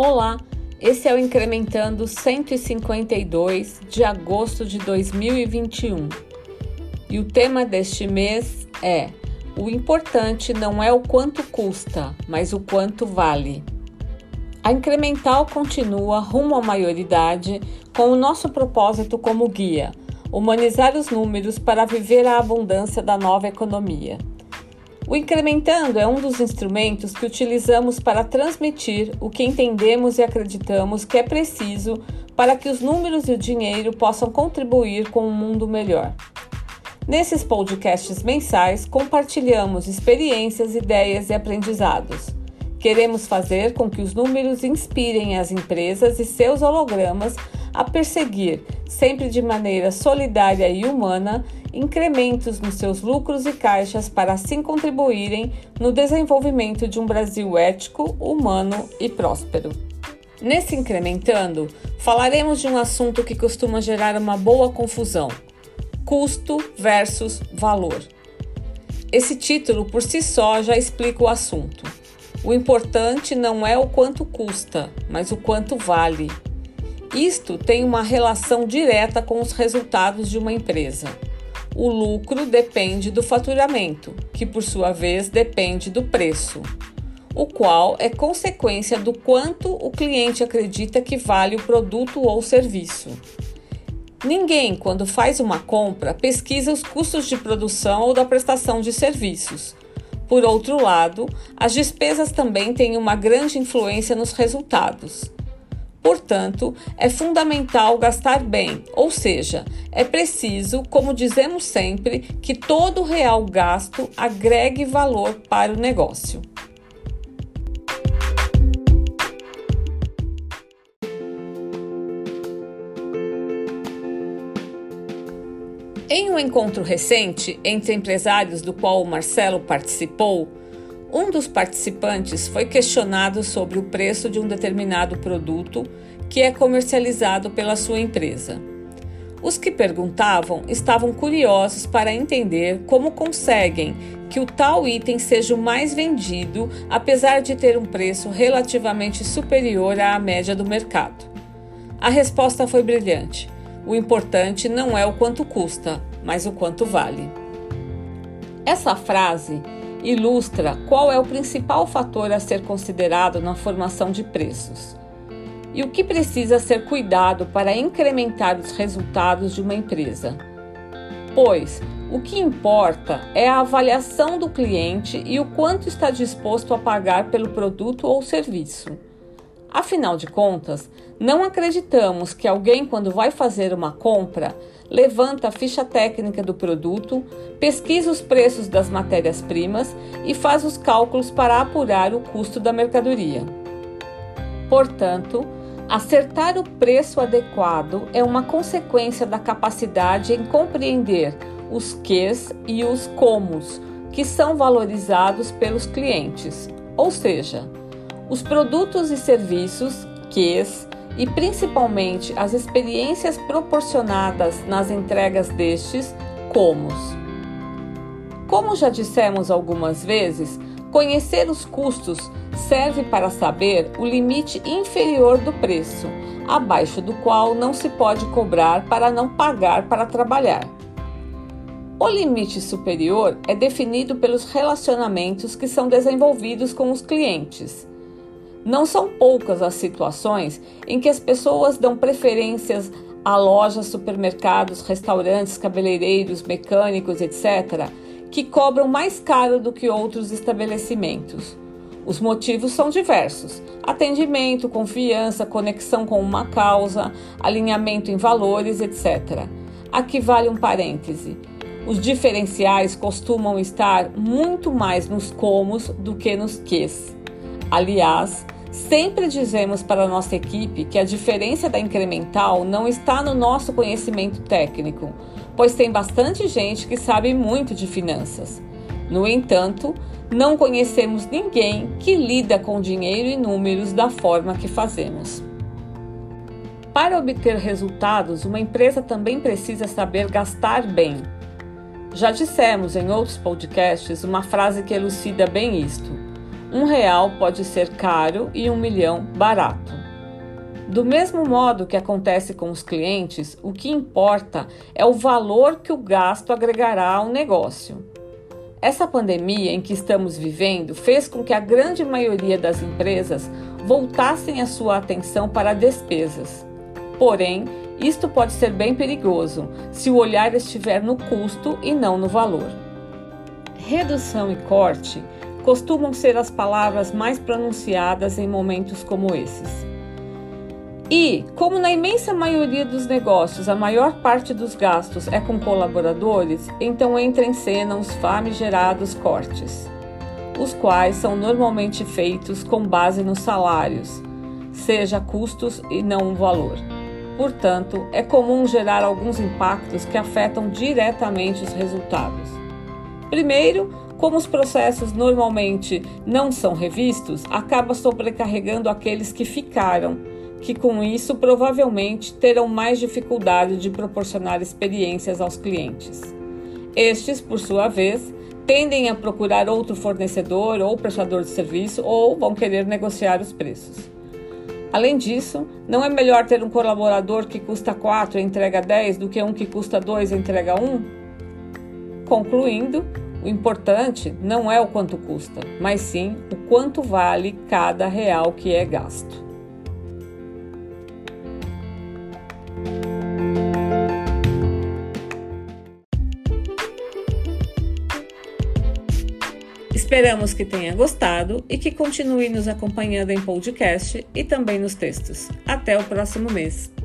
Olá, esse é o Incrementando 152 de agosto de 2021 e o tema deste mês é: O importante não é o quanto custa, mas o quanto vale. A Incremental continua rumo à maioridade com o nosso propósito como guia: humanizar os números para viver a abundância da nova economia. O incrementando é um dos instrumentos que utilizamos para transmitir o que entendemos e acreditamos que é preciso para que os números e o dinheiro possam contribuir com um mundo melhor. Nesses podcasts mensais, compartilhamos experiências, ideias e aprendizados. Queremos fazer com que os números inspirem as empresas e seus hologramas a perseguir, sempre de maneira solidária e humana, incrementos nos seus lucros e caixas para assim contribuírem no desenvolvimento de um Brasil ético, humano e próspero. Nesse incrementando, falaremos de um assunto que costuma gerar uma boa confusão: custo versus valor. Esse título por si só já explica o assunto. O importante não é o quanto custa, mas o quanto vale. Isto tem uma relação direta com os resultados de uma empresa. O lucro depende do faturamento, que por sua vez depende do preço, o qual é consequência do quanto o cliente acredita que vale o produto ou serviço. Ninguém, quando faz uma compra, pesquisa os custos de produção ou da prestação de serviços. Por outro lado, as despesas também têm uma grande influência nos resultados. Portanto, é fundamental gastar bem, ou seja, é preciso, como dizemos sempre, que todo real gasto agregue valor para o negócio. Em um encontro recente entre empresários do qual o Marcelo participou, um dos participantes foi questionado sobre o preço de um determinado produto que é comercializado pela sua empresa. Os que perguntavam estavam curiosos para entender como conseguem que o tal item seja o mais vendido, apesar de ter um preço relativamente superior à média do mercado. A resposta foi brilhante. O importante não é o quanto custa, mas o quanto vale. Essa frase ilustra qual é o principal fator a ser considerado na formação de preços e o que precisa ser cuidado para incrementar os resultados de uma empresa. Pois o que importa é a avaliação do cliente e o quanto está disposto a pagar pelo produto ou serviço. Afinal de contas, não acreditamos que alguém, quando vai fazer uma compra, levanta a ficha técnica do produto, pesquisa os preços das matérias-primas e faz os cálculos para apurar o custo da mercadoria. Portanto, acertar o preço adequado é uma consequência da capacidade em compreender os ques e os comos que são valorizados pelos clientes, ou seja, os produtos e serviços QEs e principalmente as experiências proporcionadas nas entregas destes comos. Como já dissemos algumas vezes, conhecer os custos serve para saber o limite inferior do preço, abaixo do qual não se pode cobrar para não pagar para trabalhar. O limite superior é definido pelos relacionamentos que são desenvolvidos com os clientes. Não são poucas as situações em que as pessoas dão preferências a lojas, supermercados, restaurantes, cabeleireiros, mecânicos, etc., que cobram mais caro do que outros estabelecimentos. Os motivos são diversos: atendimento, confiança, conexão com uma causa, alinhamento em valores, etc. Aqui vale um parêntese. Os diferenciais costumam estar muito mais nos comos do que nos ques. Aliás, Sempre dizemos para a nossa equipe que a diferença da incremental não está no nosso conhecimento técnico, pois tem bastante gente que sabe muito de finanças. No entanto, não conhecemos ninguém que lida com dinheiro e números da forma que fazemos. Para obter resultados, uma empresa também precisa saber gastar bem. Já dissemos em outros podcasts uma frase que elucida bem isto Um real pode ser caro e um milhão barato. Do mesmo modo que acontece com os clientes, o que importa é o valor que o gasto agregará ao negócio. Essa pandemia em que estamos vivendo fez com que a grande maioria das empresas voltassem a sua atenção para despesas. Porém, isto pode ser bem perigoso se o olhar estiver no custo e não no valor. Redução e corte costumam ser as palavras mais pronunciadas em momentos como esses. E, como na imensa maioria dos negócios a maior parte dos gastos é com colaboradores, então entra em cena os famigerados cortes, os quais são normalmente feitos com base nos salários, seja custos e não o valor. Portanto, é comum gerar alguns impactos que afetam diretamente os resultados. Primeiro, como os processos normalmente não são revistos, acaba sobrecarregando aqueles que ficaram, que com isso provavelmente terão mais dificuldade de proporcionar experiências aos clientes. Estes, por sua vez, tendem a procurar outro fornecedor ou prestador de serviço ou vão querer negociar os preços. Além disso, não é melhor ter um colaborador que custa 4 e entrega 10 do que um que custa 2 e entrega 1? Concluindo, o importante não é o quanto custa, mas sim o quanto vale cada real que é gasto. Esperamos que tenha gostado e que continue nos acompanhando em podcast e também nos textos. Até o próximo mês!